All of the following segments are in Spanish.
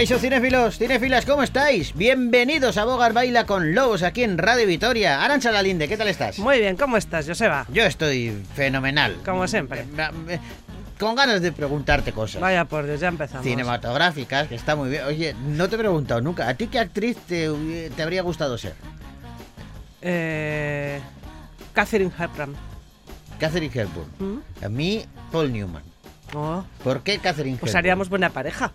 Caixo cinéfilos, cinéfilas, ¿cómo estáis? Bienvenidos a Bogar Baila con Lobos aquí en Radio Vitoria. Arancha Lalinde, ¿qué tal estás? Muy bien, ¿cómo estás, Joseba? Yo estoy fenomenal. Como siempre. Eh, Con ganas de preguntarte cosas. Vaya por Dios, ya empezamos. Cinematográficas, que está muy bien. Oye, no te he preguntado nunca, ¿a ti qué actriz te, te habría gustado ser? Eh, Catherine Hepburn. Catherine Hepburn. ¿Mm? A mí, Paul Newman. Oh, ¿Por qué Catherine pues Hepburn? haríamos buena pareja.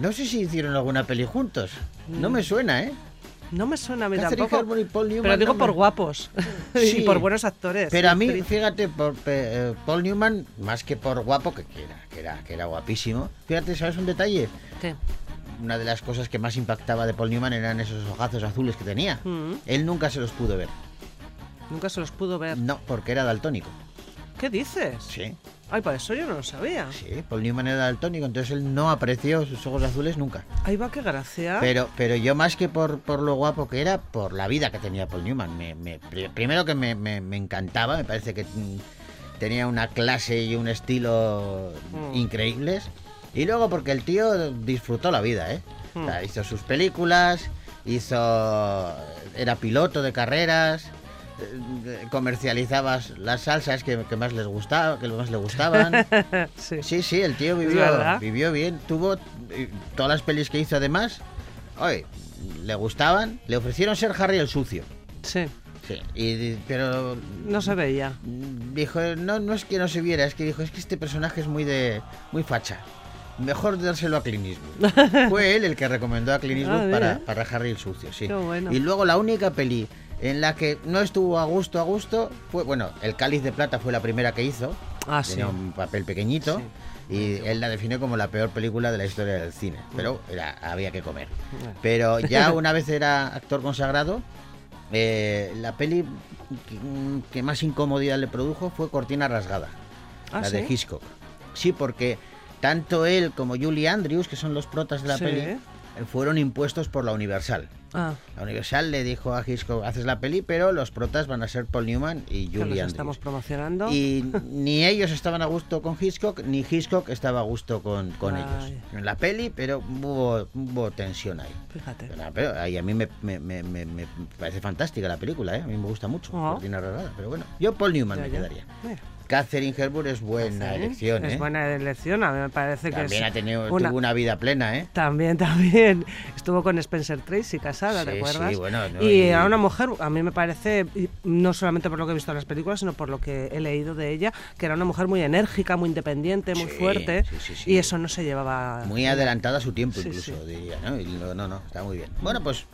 No sé si hicieron alguna peli juntos. No me suena, ¿eh? No me suena a mí Catherine tampoco. Hepburn y Paul Newman. Pero digo no por guapos. Sí. y por buenos actores. Pero a mí, Actriz. fíjate, por eh, Paul Newman, más que por guapo, que, que era, que, era, que era guapísimo. Fíjate, ¿sabes un detalle? ¿Qué? Una de las cosas que más impactaba de Paul Newman eran esos ojazos azules que tenía. Mm, Él nunca se los pudo ver. nunca se los pudo ver. No, porque era daltónico. ¿Qué dices? Sí, Ay, para eso yo no lo sabía. sí. Paul Newman era daltónico, entonces él no apreció sus ojos azules nunca. Ahí va, qué gracia. Pero, pero yo más que por, por lo guapo que era, por la vida que tenía Paul Newman. Me, me- pri- primero que me, me- me encantaba, me parece que mm, tenía una clase y un estilo Mm. increíbles. Y luego porque el tío disfrutó la vida, ¿eh? O sea, Mm. hizo sus películas, hizo... era piloto de carreras, eh, comercializaba las salsas que, que más les gustaba, que más le gustaban. sí. Sí, sí, el tío vivió, vivió bien. Tuvo eh, todas las pelis que hizo además. Oye, le gustaban. Le ofrecieron ser Harry el sucio. Sí. Sí. Y, pero No se veía. dijo, no, no es que no se viera, es que dijo, es que este personaje es muy de muy facha. Mejor dárselo a Clint Eastwood. Fue él el que recomendó a Clint Eastwood Ah, para, para Harry el sucio, sí. Bueno. Y luego la única peli en la que no estuvo a gusto, a gusto, fue, bueno, El Cáliz de Plata fue la primera que hizo. Ah, sí. Tenía un papel pequeñito. Y él la definió como la peor película de la historia del cine. Pero era, había que comer. Pero ya una vez era actor consagrado, eh, la peli que, que más incomodidad le produjo fue Cortina Rasgada, Ah, la de. Hitchcock. Sí, porque tanto él como Julie Andrews, que son los protas de la peli, fueron impuestos por la Universal. Ah, La Universal le dijo a Hitchcock, haces la peli, pero los protas van a ser Paul Newman y Julie Andrews. estamos promocionando. Y ni ellos estaban a gusto con Hitchcock, ni Hitchcock estaba a gusto con, con ellos. En la peli, pero hubo, hubo tensión ahí. Fíjate. Pero, pero ahí a mí me, me- me- me- me parece fantástica la película, ¿eh? A mí me gusta mucho. Ajá. Cortina Rasgada, pero bueno, yo Paul Newman Ya, me ya. quedaría. Mira. Catherine Hepburn es buena Sí, elección, ¿eh? Es buena elección, a mí me parece que También ha tenido una- tuvo una vida plena, ¿eh? También, también. Estuvo con Spencer Tracy casada, Sí, ¿te acuerdas? sí, bueno, no, y, y- era una mujer, a mí me parece, no solamente por lo que he visto en las películas, sino por lo que he leído de ella, que era una mujer muy enérgica, muy independiente, muy fuerte. sí, sí, sí. Y eso no se llevaba. Muy adelantada a su tiempo, incluso, diría, ¿no? Y lo- no, no, está muy bien. Bueno, pues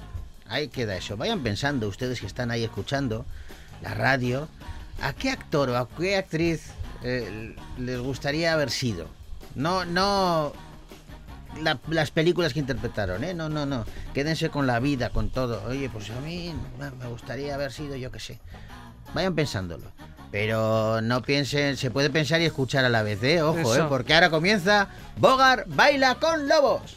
ahí queda eso. Vayan pensando, ustedes que están ahí escuchando la radio, ¿a qué actor o a qué actriz eh, les gustaría haber sido? No, no la- las películas que interpretaron, ¿eh? No, no, no. Quédense con la vida, con todo. Oye, pues a mí me gustaría haber sido, yo qué sé. Vayan pensándolo. Pero no piensen, se puede pensar y escuchar a la vez, ¿eh? Ojo, ¿eh? Porque ahora comienza Bogar Baila con Lobos.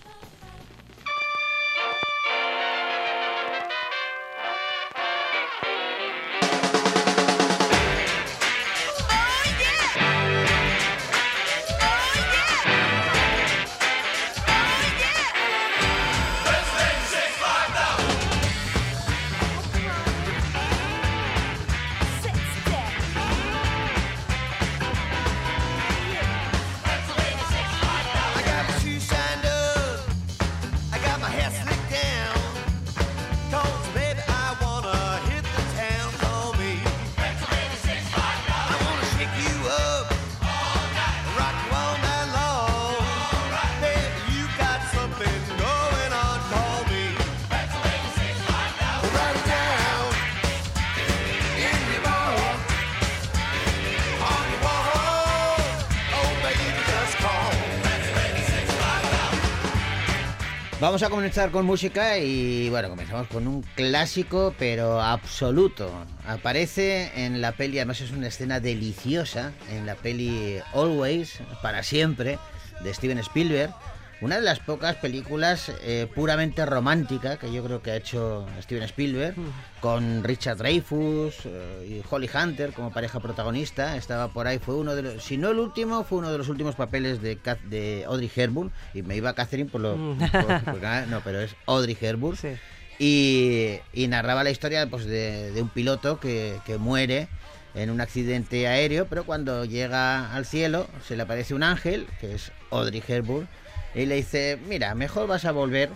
Vamos a comenzar con música y bueno, comenzamos con un clásico pero absoluto. Aparece en la peli, además es una escena deliciosa, en la peli Always, para siempre, de Steven Spielberg. Una de las pocas películas eh, puramente romántica que yo creo que ha hecho Steven Spielberg, con Richard Dreyfuss eh, y Holly Hunter como pareja protagonista. Estaba por ahí, fue uno de los, si no el último, fue uno de los últimos papeles de, Audrey Hepburn. Y me iba a Catherine por lo. por- por- no, pero es Audrey Hepburn. Sí. Y, y narraba la historia pues, de, de un piloto que, que muere en un accidente aéreo, pero cuando llega al cielo se le aparece un ángel, que es Audrey Hepburn, y le dice, mira, mejor vas a volver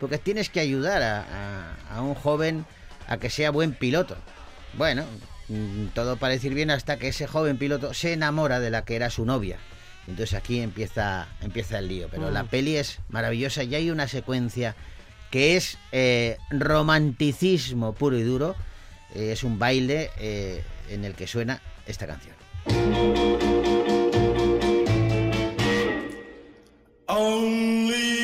porque tienes que ayudar a, a- a un joven a que sea buen piloto. Bueno, mm, todo parece ir bien hasta que ese joven piloto se enamora de la que era su novia. Entonces aquí empieza, empieza el lío. Pero la Mm. peli es maravillosa y hay una secuencia que es eh, romanticismo puro y duro. Eh, es un baile eh, en el que suena esta canción. Only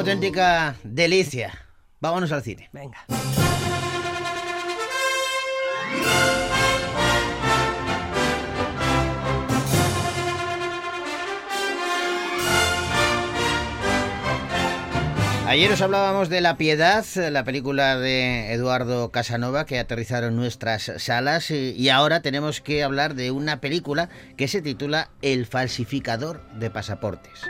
auténtica delicia. Vámonos al cine. Venga. Ayer os hablábamos de La Piedad, la película de Eduardo Casanova que aterrizaron nuestras salas y, ahora tenemos que hablar de una película que se titula El falsificador de pasaportes.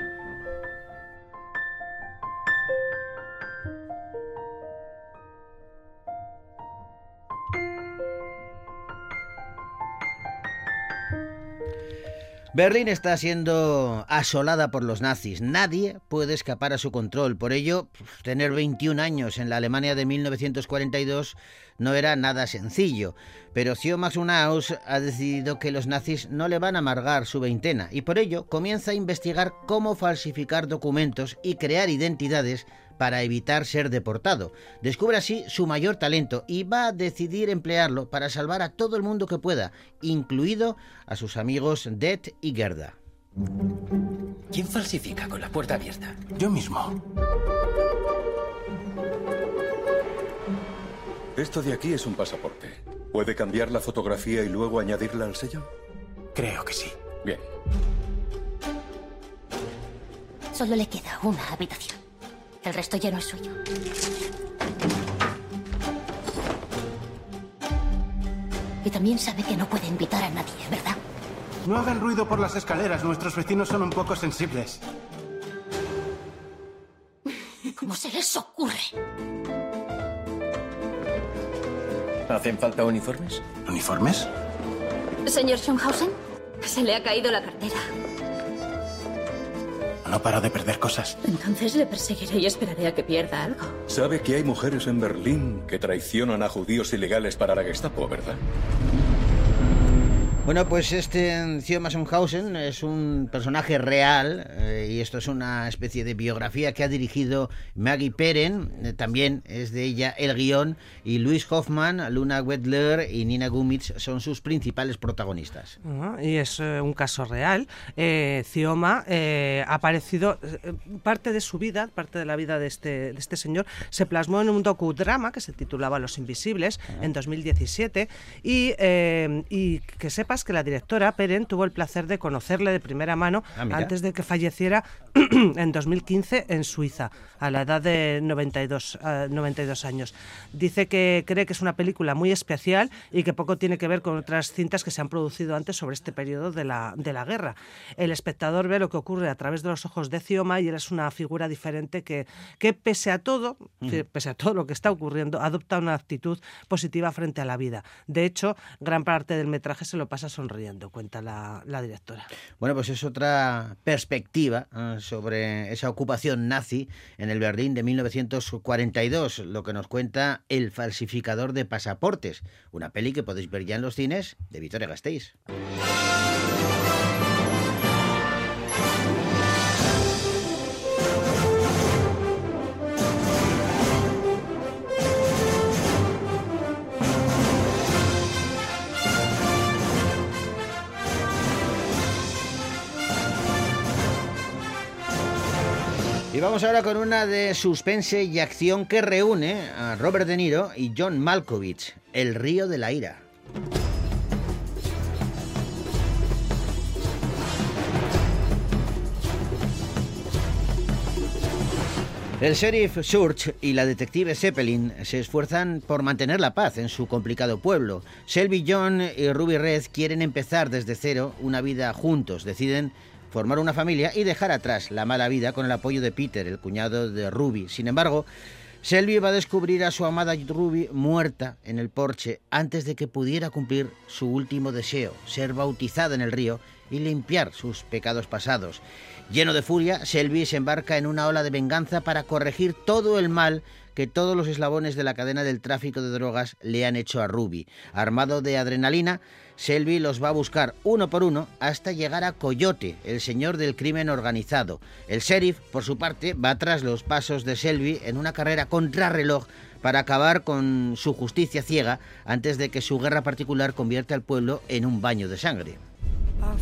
Berlín está siendo asolada por los nazis. Nadie puede escapar a su control. Por ello, tener 21 años en la Alemania de 1942 no era nada sencillo. Pero Unaus ha decidido que los nazis no le van a amargar su veintena y por ello comienza a investigar cómo falsificar documentos y crear identidades para evitar ser deportado. Descubre así su mayor talento y va a decidir emplearlo para salvar a todo el mundo que pueda, incluido a sus amigos Det y Gerda. ¿Quién falsifica con la puerta abierta? Yo mismo. Esto de aquí es un pasaporte. ¿Puede cambiar la fotografía y luego añadirla al sello? Creo que sí. Bien. Solo le queda una habitación. El resto ya no es suyo. Y también sabe que no puede invitar a nadie, ¿verdad? No hagan ruido por las escaleras. Nuestros vecinos son un poco sensibles. ¿Cómo se les ocurre? ¿Hacen falta uniformes? ¿Uniformes? Señor Schonhausen, se le ha caído la cartera. No para de perder cosas. Entonces le perseguiré y esperaré a que pierda algo. Sabe que hay mujeres en Berlín que traicionan a judíos ilegales para la Gestapo, ¿verdad? Bueno, pues este Theo Massenhausen es un personaje real eh, y esto es una especie de biografía que ha dirigido Maggie Perren, eh, también es de ella el guion, y Luis Hoffman, Luna Wedler y Nina Gumitz son sus principales protagonistas. Ah, y es eh, un caso real. Cioma ha aparecido, parte de su vida, parte de la vida de este, de este señor, se plasmó en un docudrama que se titulaba Los Invisibles en 2017 y, y que sepas que la directora Peren tuvo el placer de conocerle de primera mano Ah, antes de que falleciera en 2015 en Suiza, a la edad de 92, eh, 92 años. Dice que cree que es una película muy especial y que poco tiene que ver con otras cintas que se han producido antes sobre este periodo de la, de la guerra. El espectador ve lo que ocurre a través de los ojos de Cioma y él es una figura diferente que, que pese a todo, que pese a todo lo que está ocurriendo, adopta una actitud positiva frente a la vida. De hecho, gran parte del metraje se lo pasa sonriendo, cuenta la, la directora. Bueno, pues es otra perspectiva eh, sobre esa ocupación nazi en el Berlín de 1942, lo que nos cuenta El falsificador de pasaportes, una peli que podéis ver ya en los cines de Victoria Gasteiz. Vamos ahora con una de suspense y acción que reúne a Robert De Niro y John Malkovich, El río de la ira. El sheriff Surge y la detective Zeppelin se esfuerzan por mantener la paz en su complicado pueblo. Shelby John y Ruby Red quieren empezar desde cero una vida juntos. Deciden formar una familia y dejar atrás la mala vida con el apoyo de Peter, el cuñado de Ruby. Sin embargo, Shelby va a descubrir a su amada Ruby muerta en el porche antes de que pudiera cumplir su último deseo, ser bautizada en el río y limpiar sus pecados pasados. Lleno de furia, Shelby se embarca en una ola de venganza para corregir todo el mal que todos los eslabones de la cadena del tráfico de drogas le han hecho a Ruby. Armado de adrenalina, Shelby los va a buscar uno por uno hasta llegar a Coyote, el señor del crimen organizado. El sheriff, por su parte, va tras los pasos de Shelby en una carrera contrarreloj para acabar con su justicia ciega antes de que su guerra particular convierta al pueblo en un baño de sangre. Más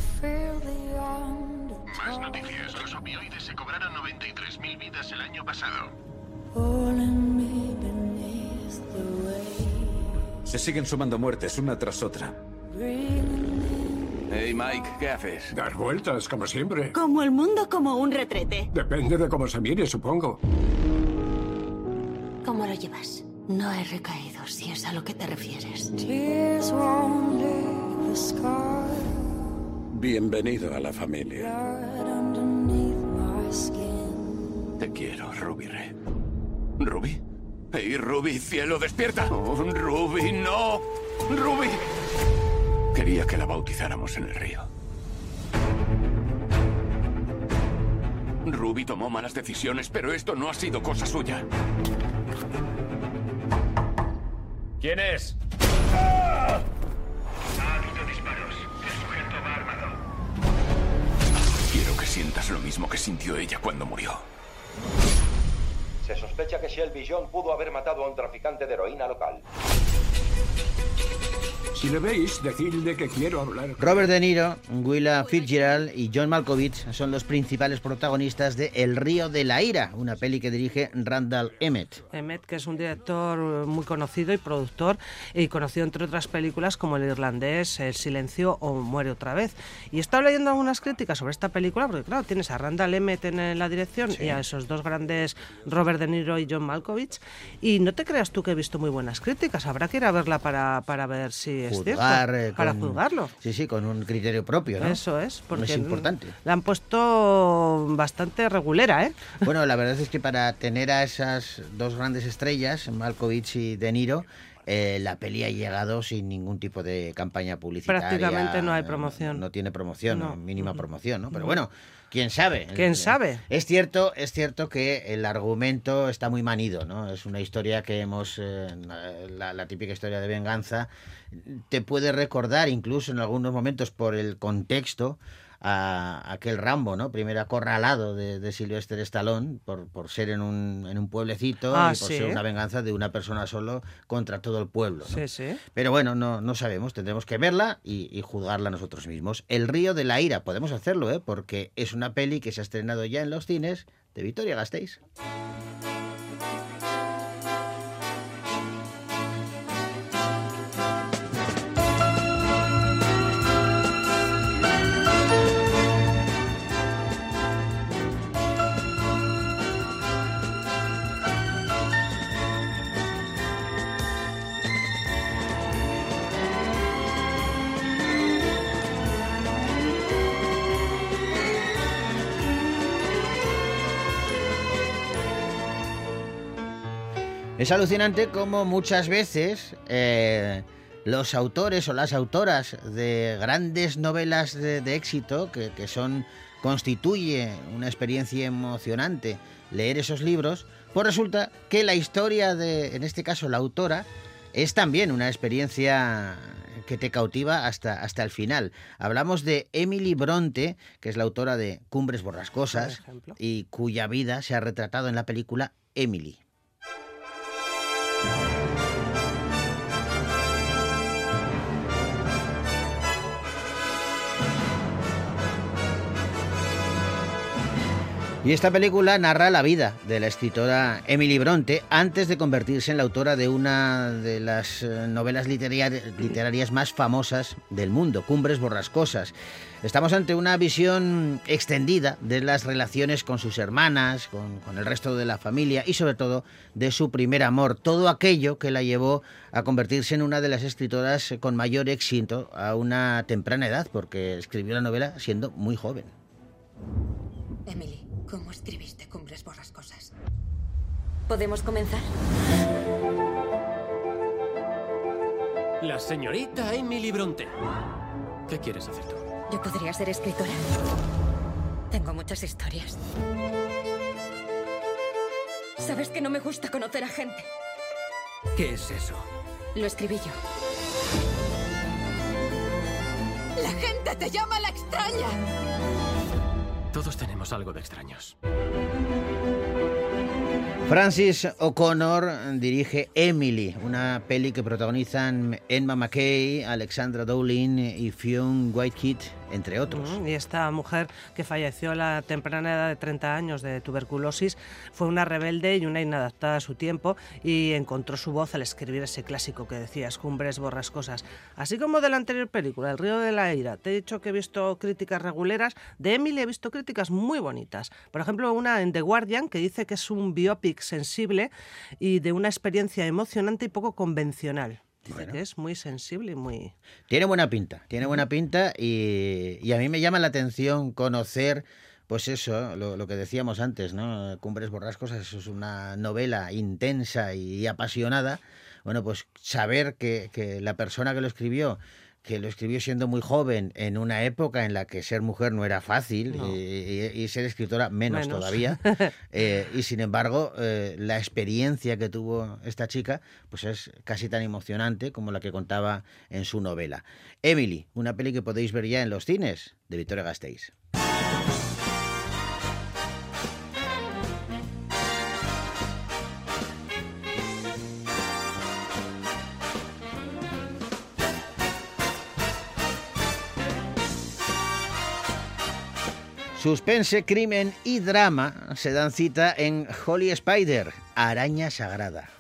noticias. Los opioides se cobraron 93.000 vidas el año pasado. Se siguen sumando muertes una tras otra. Hey Mike, ¿qué haces? Dar vueltas, como siempre. Como el mundo, como un retrete. Depende de cómo se mire, supongo. ¿Cómo lo llevas? No he recaído, si es a lo que te refieres. Bienvenido a la familia. Te quiero, Ruby Red. ¿Ruby? ¡Hey, Ruby, cielo, despierta! Oh, ¡Ruby, no! ¡Ruby! Quería que la bautizáramos en el río. Ruby tomó malas decisiones, pero esto no ha sido cosa suya. ¿Quién es? Ha habido disparos. El sujeto va armado. Quiero que sientas lo mismo que sintió ella cuando murió. Se sospecha que Shelby John pudo haber matado a un traficante de heroína local. Si le veis, decidle que quiero hablar. Robert De Niro, Willa Fitzgerald y John Malkovich son los principales protagonistas de El río de la ira, una peli que dirige Randall Emmett. Emmett, que es un director muy conocido y productor, y conocido entre otras películas como El Irlandés, El Silencio o Muere otra vez. Y he estado leyendo algunas críticas sobre esta película, porque claro, tienes a Randall Emmett en la dirección y a esos dos grandes, Robert De Niro y John Malkovich, y no te creas tú que he visto muy buenas críticas, habrá que ir a verla para, para ver si es Juzgar, cierto, eh, para con- juzgarlo. Sí, sí, con un criterio propio, ¿no? Eso es, porque es importante. la han puesto bastante regulera, ¿eh? Bueno, la verdad es que para tener a esas dos grandes estrellas, Malkovich y De Niro, eh, la peli ha llegado sin ningún tipo de campaña publicitaria. Prácticamente no hay promoción. No, tiene promoción, No. mínima promoción, ¿no? Pero No. bueno, quién sabe. ¿Quién Eh, sabe? Es cierto, es cierto que el argumento está muy manido, ¿no? Es una historia que hemos, eh, la, la típica historia de venganza, te puede recordar incluso en algunos momentos por el contexto a aquel Rambo, ¿no? Primer acorralado de, de Sylvester Stallone por, por ser en un, en un pueblecito Ah, y por sí. ser una venganza de una persona solo contra todo el pueblo. ¿no? Sí, sí. Pero bueno, no, no sabemos, tendremos que verla y, y juzgarla nosotros mismos. El río de la ira, podemos hacerlo, ¿eh? porque es una peli que se ha estrenado ya en los cines de Victoria Gasteiz. Es alucinante como muchas veces eh, los autores o las autoras de grandes novelas de, de éxito, que, que son constituye una experiencia emocionante leer esos libros, pues resulta que la historia de, en este caso, la autora, es también una experiencia que te cautiva hasta, hasta el final. Hablamos de Emily Bronte, que es la autora de Cumbres Borrascosas y cuya vida se ha retratado en la película Emily. Y esta película narra la vida de la escritora Emily Bronte antes de convertirse en la autora de una de las eh, novelas literari- literarias más famosas del mundo, Cumbres Borrascosas. Estamos ante una visión extendida de las relaciones con sus hermanas, con, con el resto de la familia y sobre todo de su primer amor, todo aquello que la llevó a convertirse en una de las escritoras con mayor éxito a una temprana edad, porque escribió la novela siendo muy joven. Emily, ¿cómo escribiste Cumbres Borrascosas? ¿Podemos comenzar? La señorita Emily Bronte. ¿Qué quieres hacer tú? Yo podría ser escritora. Tengo muchas historias. ¿Sabes que no me gusta conocer a gente? ¿Qué es eso? Lo escribí yo. ¡La gente te llama la extraña! Todos tenemos algo de extraños. Francis O'Connor dirige Emily, una peli que protagonizan Emma McKay, Alexandra Dowling y Fionn Whitekid, entre otros. Y esta mujer que falleció a la temprana edad de 30 años de tuberculosis fue una rebelde y una inadaptada a su tiempo y encontró su voz al escribir ese clásico que decías, Cumbres Borrascosas. Así como de la anterior película, El río de la ira. Te he dicho que he visto críticas reguleras. De Emily he visto críticas muy bonitas. Por ejemplo, una en The Guardian que dice que es un biopic sensible y de una experiencia emocionante y poco convencional. Dice que es muy sensible y muy... Tiene buena pinta, tiene buena pinta y, y a mí me llama la atención conocer, pues eso, lo, lo que decíamos antes, ¿no? Cumbres Borrascosas eso es una novela intensa y apasionada. Bueno, pues saber que, que la persona que lo escribió que lo escribió siendo muy joven en una época en la que ser mujer no era fácil No. y, ser escritora menos, Menos. todavía. Eh, y sin embargo, eh, la experiencia que tuvo esta chica pues es casi tan emocionante como la que contaba en su novela. Emily, una peli que podéis ver ya en los cines de Victoria Gasteiz. Suspense, crimen y drama se dan cita en Holy Spider, Araña Sagrada.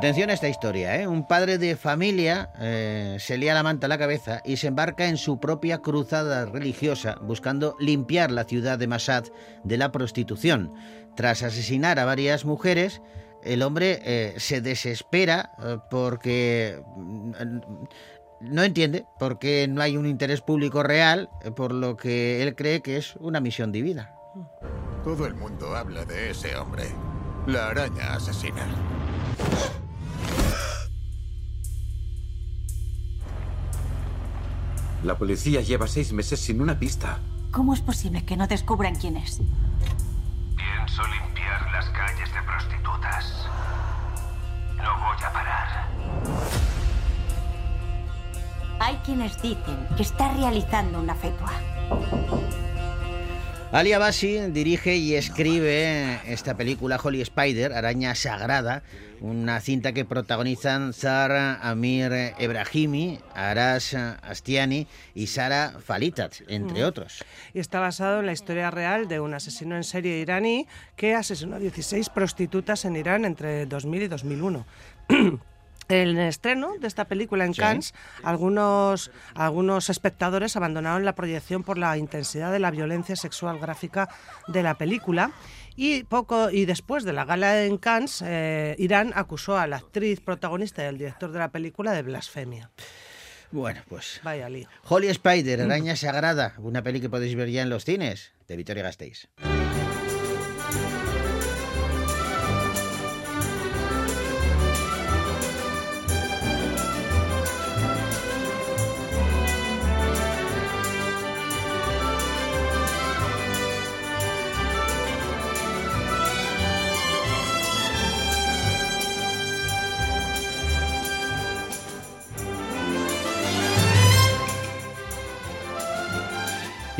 Atención a esta historia, ¿eh? Un padre de familia eh, se lía la manta a la cabeza y se embarca en su propia cruzada religiosa buscando limpiar la ciudad de Masad de la prostitución. Tras asesinar a varias mujeres, el hombre eh, se desespera eh, porque mm, no entiende por qué no hay un interés público real, por lo que él cree que es una misión divina. Todo el mundo habla de ese hombre. La araña asesina. La policía lleva seis meses sin una pista. ¿Cómo es posible que no descubran quién es? Pienso limpiar las calles de prostitutas. No voy a parar. Hay quienes dicen que está realizando una fetua. Ali Abassi dirige y escribe esta película Holy Spider, Araña Sagrada, una cinta que protagonizan Zara Amir Ebrahimi, Arash Astiani y Sara Falitat, entre Mm. otros. Y está basado en la historia real de un asesino en serie iraní que asesinó a 16 prostitutas en Irán entre 2000 y 2001. El estreno de esta película en Sí. Cannes, algunos, algunos espectadores abandonaron la proyección por la intensidad de la violencia sexual gráfica de la película. Y poco y después de la gala en Cannes, eh, Irán acusó a la actriz protagonista y al director de la película de blasfemia. Bueno, pues Vaya lío. Holy Spider, Araña Sagrada, una peli que podéis ver ya en los cines, de Victoria Gasteiz.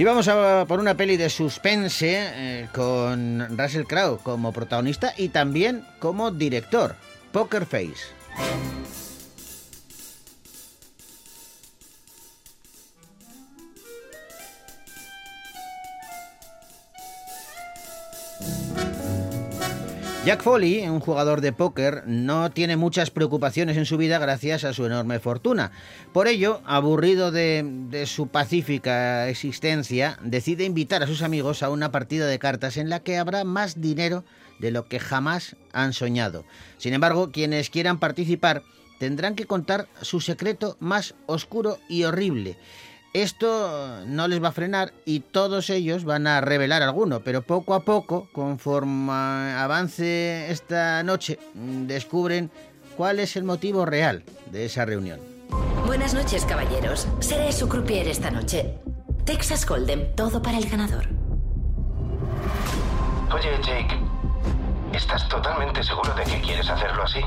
Y vamos a por una peli de suspense eh, con Russell Crowe como protagonista y también como director, Poker Face. Jack Foley, un jugador de póker, no tiene muchas preocupaciones en su vida gracias a su enorme fortuna. Por ello, aburrido de, de, su pacífica existencia, decide invitar a sus amigos a una partida de cartas en la que habrá más dinero de lo que jamás han soñado. Sin embargo, quienes quieran participar tendrán que contar su secreto más oscuro y horrible. Esto no les va a frenar y todos ellos van a revelar alguno, pero poco a poco, conforme avance esta noche, descubren cuál es el motivo real de esa reunión. Buenas noches, caballeros. Seré su croupier esta noche. Texas Hold'em, todo para el ganador. Oye, Jake, ¿estás totalmente seguro de que quieres hacerlo así?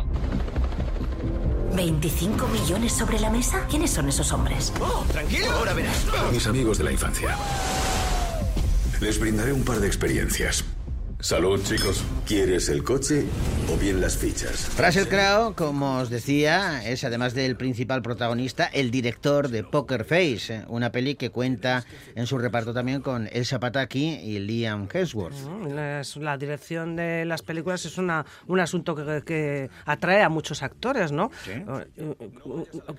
¿25 millones sobre la mesa? ¿Quiénes son esos hombres? Oh, tranquilo. Ahora verás. Mis amigos de la infancia. Les brindaré un par de experiencias. Salud, chicos. ¿Quieres el coche o bien las fichas? Russell Crowe, como os decía, es además del principal protagonista, el director de Poker Face, una peli que cuenta en su reparto también con Elsa Pataki y Liam Hemsworth. Es- La dirección de las películas es una, un asunto que, que atrae a muchos actores, ¿no? Eh, eh,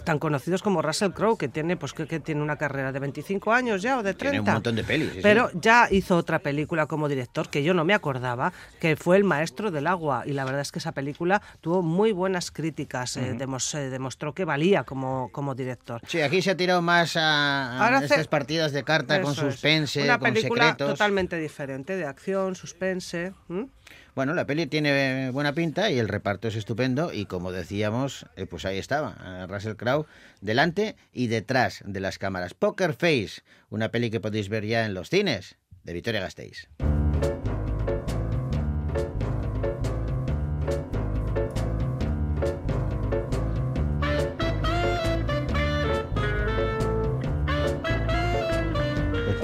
Tan conocidos como Russell Crowe, que tiene, pues, que, que tiene una carrera de 25 años ya o de 30. Tiene un montón de pelis. sí, sí. Pero ya hizo otra película como director que yo no me acordaba, que fue El Maestro del Agua. Y la verdad es que esa película tuvo muy buenas críticas. eh, Ujú. demos- eh, demostró que valía como, como director. Sí, aquí se ha tirado más a, a estas partidas de carta con Eso es. suspense, Una con película secretos. totalmente diferente, de acción, suspense. ¿m? Bueno, la peli tiene buena pinta y el reparto es estupendo y como decíamos, eh, pues ahí estaba, eh, Russell Crowe delante y detrás de las cámaras. Poker Face, una peli que podéis ver ya en los cines de Victoria Gasteiz.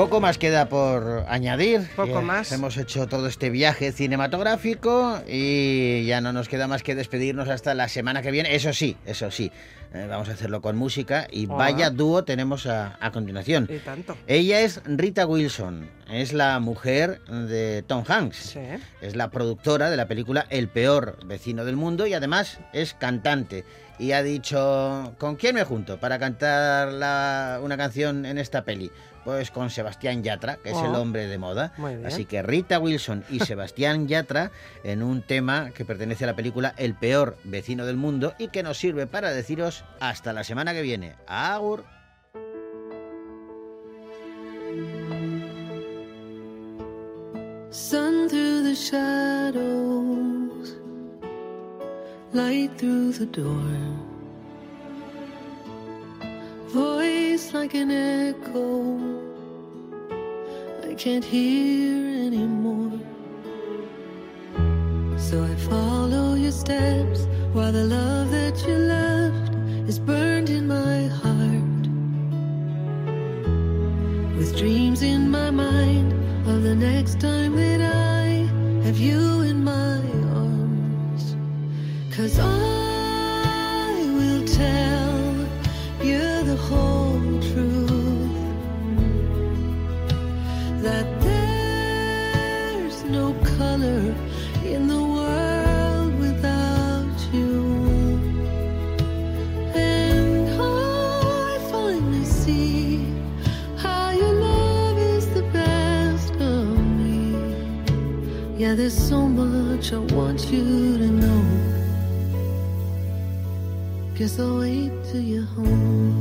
Poco más queda por añadir. Poco más. Hemos hecho todo este viaje cinematográfico y ya no nos queda más que despedirnos hasta la semana que viene. Eso sí, eso sí. eh, vamos a hacerlo con música y vaya dúo tenemos a, a continuación. Y tanto. Ella es Rita Wilson, es la mujer de Tom Hanks. Sí. Es la productora de la película El peor vecino del mundo y además es cantante. Y ha dicho, ¿con quién me junto para cantar la- una canción en esta peli? Pues con Sebastián Yatra, que es el Oh. hombre de moda. Muy bien. Así que Rita Wilson y Sebastián Yatra en un tema que pertenece a la película El peor vecino del mundo y que nos sirve para deciros hasta la semana que viene. Agur. Sun through the shadows, light through the door. Voice like an echo, I can't hear anymore. So I follow your steps while the love that you left is burned in my heart. With dreams in my mind of the next time that I have you there's so much I want you to know. Guess I'll wait till you're home.